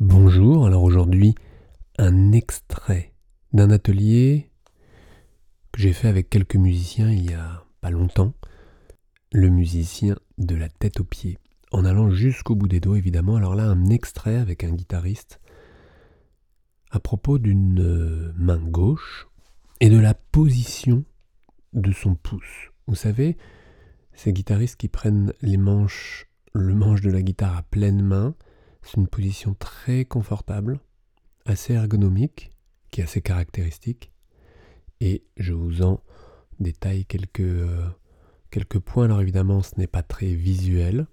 Bonjour, alors aujourd'hui un extrait d'un atelier que j'ai fait avec quelques musiciens il y a pas longtemps. Le musicien de la tête aux pieds, en allant jusqu'au bout des doigts évidemment. Alors là un extrait avec un guitariste à propos d'une euh, main gauche et de la position de son pouce. Vous savez, ces guitaristes qui prennent les manches, le manche de la guitare à pleine main, c'est une position très confortable, assez ergonomique, qui est assez caractéristique. Et je vous en détaille quelques, euh, quelques points. Alors évidemment, ce n'est pas très visuel,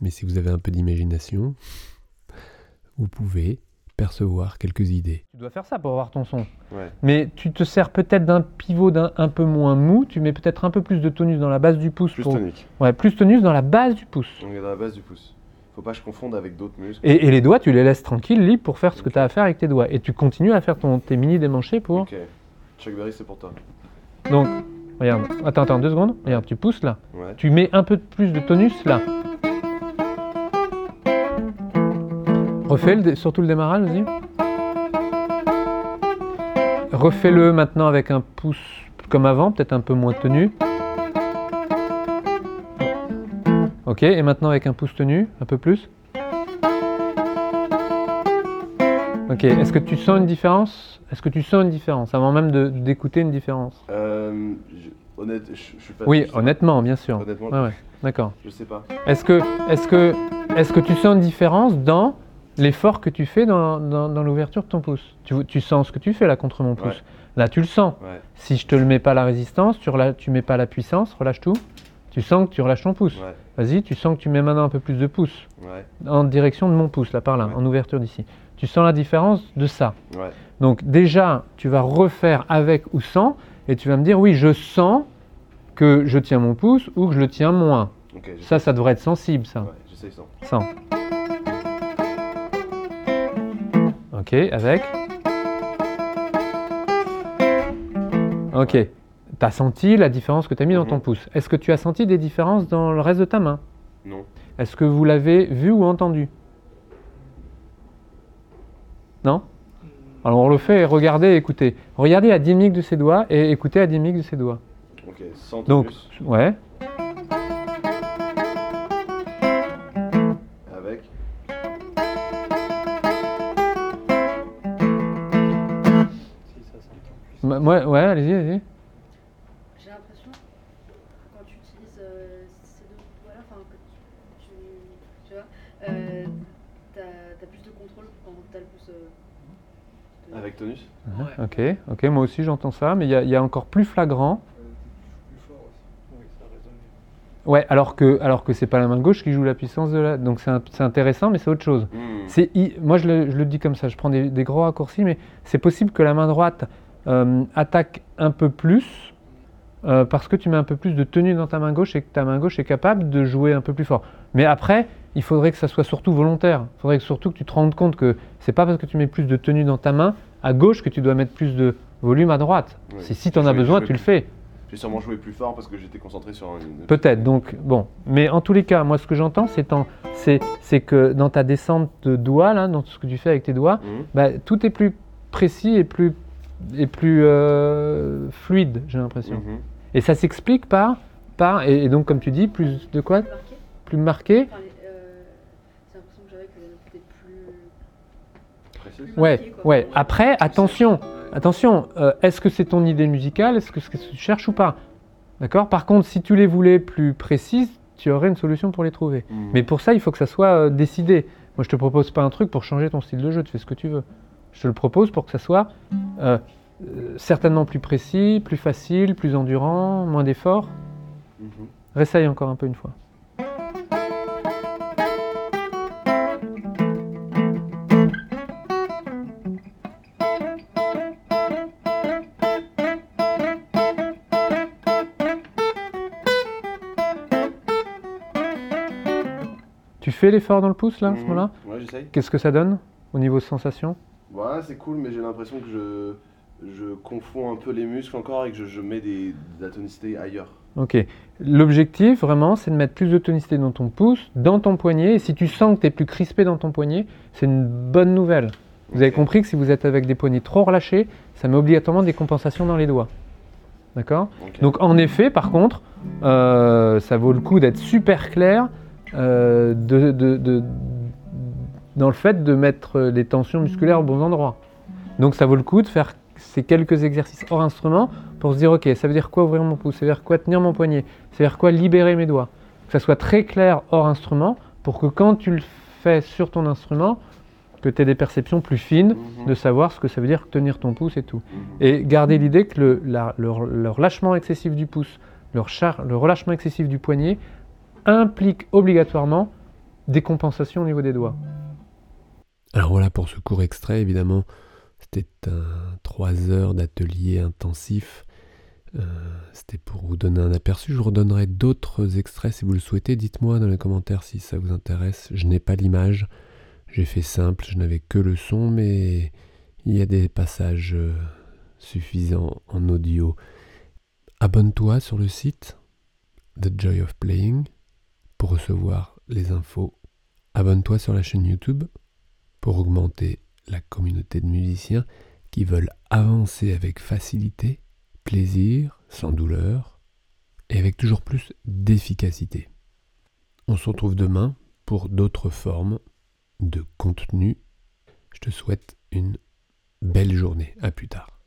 mais si vous avez un peu d'imagination, vous pouvez percevoir quelques idées. Tu dois faire ça pour avoir ton son. Ouais. Mais tu te sers peut-être d'un pivot d'un un peu moins mou, tu mets peut-être un peu plus de tonus dans la base du pouce. Plus pour- tonique. Ouais, plus tonus dans la base du pouce. On est dans la base du pouce. Faut pas que je confonde avec d'autres muscles. Et, et les doigts, tu les laisses tranquilles, libres pour faire ce que tu as à faire avec tes doigts. Et tu continues à faire ton, tes mini démanchés pour. Ok. Chuck Berry, c'est pour toi. Donc, regarde, attends, attends, deux secondes. Regarde, tu pousses là. Ouais. Tu mets un peu plus de tonus là. Refais le surtout le démarrage, vas-y. Refais-le maintenant avec un pouce comme avant, peut-être un peu moins tenu. Ok, et maintenant avec un pouce tenu, un peu plus. Ok, est-ce que tu sens une différence? Est-ce que tu sens une différence avant même de- d'écouter une différence? Euh, je, honnête, je, je suis pas. Oui, honnêtement, bien sûr. Honnêtement, Ouais, ouais, d'accord. je sais pas. Est-ce que, est que, est que tu sens une différence dans l'effort que tu fais dans, dans- dans l'ouverture de ton pouce? Tu, tu sens ce que tu fais là contre mon pouce? Ouais. Là, tu le sens. Si je te le mets pas la résistance, tu, rela- tu mets pas la puissance, relâche tout. Tu sens que tu relâches ton pouce. Ouais. Vas-y, tu sens que tu mets maintenant un peu plus de pouce Ouais. en direction de mon pouce, là par là, Ouais. en ouverture d'ici. Tu sens la différence de ça. Donc déjà, tu vas refaire avec ou sans, et tu vas me dire oui, je sens que je tiens mon pouce ou que je le tiens moins. Ça, ça devrait être sensible, ça. Ouais, j'essaye sans. Sans. Ok, avec. Ok. Tu as senti la différence que tu as mis dans ton Mhm. pouce. Est-ce que tu as senti des différences dans le reste de ta main? Non. Est-ce que vous l'avez vu ou entendu? Non? Alors on le fait, regardez et écoutez. Regardez la dynamique de ses doigts et écoutez la dynamique de ses doigts. Ok. Sans Donc, ouais. Avec. M- Ouais, ouais, allez-y, allez-y. Quand tu utilises euh, ces deux doigts-là, enfin, que tu, tu, tu vois, euh, t'as as plus de contrôle quand t'as le pouce. euh, de- Avec tonus. Ouais. Ok, ok, moi aussi j'entends ça, mais il y, a- il y a encore plus flagrant. Ouais, alors que, alors que c'est pas la main gauche qui joue la puissance de la. Donc c'est intéressant, mais c'est autre chose. Hmm. C'est i- moi je le, je le dis comme ça, je prends des, des gros raccourcis, mais c'est possible que la main droite euh, attaque un peu plus euh, parce que tu mets un peu plus de tenue dans ta main gauche et que ta main gauche est capable de jouer un peu plus fort. Mais après, il faudrait que ça soit surtout volontaire. Il faudrait que surtout que tu te rendes compte que c'est pas parce que tu mets plus de tenue dans ta main à gauche que tu dois mettre plus de volume à droite. Oui. Si tu en as besoin, tu le fais. J'ai sûrement joué plus fort parce que j'étais concentré sur une. Peut-être, donc bon. Mais en tous les cas, moi ce que j'entends, c'est que dans ta descente de doigts, là, dans ce que tu fais avec tes doigts, Hmm. bah, tout est plus précis et plus, et plus euh, fluide, j'ai l'impression. Mhm. Et ça s'explique par, par et, et donc comme tu dis, plus de quoi Marqué. Plus marqué Enfin, les, j'ai l'impression que j'avais que les notes étaient plus. Plus Ouais, marquées, quoi. ouais. Après, attention, attention, euh, est-ce que c'est ton idée musicale Est-ce que c'est ce que tu cherches ou pas? D'accord? Par contre, si tu les voulais plus précises, tu aurais une solution pour les trouver. Hmm. Mais pour ça, il faut que ça soit euh, décidé. Moi, je te propose pas un truc pour changer ton style de jeu, tu fais ce que tu veux. Je te le propose pour que ça soit euh, euh, certainement plus précis, plus facile, plus endurant, moins d'efforts. Mhm. Réessaye encore un peu une fois. Tu fais l'effort dans le pouce là, à ce Mhm. moment-là? Ouais, j'essaye. Qu'est-ce que ça donne au niveau sensation? Ouais, c'est cool, mais j'ai l'impression que je, je confonds un peu les muscles encore et que je, je mets des, de la tonicité ailleurs. Ok. L'objectif, vraiment, c'est de mettre plus de tonicité dans ton pouce, dans ton poignet. Et si tu sens que tu es plus crispé dans ton poignet, c'est une bonne nouvelle. Vous avez compris que si vous êtes avec des poignets trop relâchés, ça met obligatoirement des compensations dans les doigts. D'accord? Donc en effet, par contre, euh, ça vaut le coup d'être super clair euh, de- de- de- dans le fait de mettre les tensions musculaires au bon endroit. Donc ça vaut le coup de faire ces quelques exercices hors instrument pour se dire ok, ça veut dire quoi ouvrir mon pouce, ça veut dire quoi tenir mon poignet, ça veut dire quoi libérer mes doigts. Que ça soit très clair hors instrument pour que quand tu le fais sur ton instrument, que tu aies des perceptions plus fines Mhm. de savoir ce que ça veut dire tenir ton pouce et tout. Mhm. Et garder l'idée que le, la- le- le relâchement excessif du pouce, le, char- le relâchement excessif du poignet implique obligatoirement des compensations au niveau des doigts. Alors voilà pour ce court extrait, évidemment, c'était un 3 heures d'atelier intensif. Euh, c'était pour vous donner un aperçu. Je vous redonnerai d'autres extraits si vous le souhaitez. Dites-moi dans les commentaires si ça vous intéresse. Je n'ai pas l'image. J'ai fait simple, je n'avais que le son, mais il y a des passages euh, suffisants en audio. Abonne-toi sur le site The Joy of Playing pour recevoir les infos. Abonne-toi sur la chaîne YouTube pour augmenter la communauté de musiciens qui veulent avancer avec facilité, plaisir, sans douleur et avec toujours plus d'efficacité. On se retrouve demain pour d'autres formes de contenu. Je te souhaite une belle journée. À plus tard.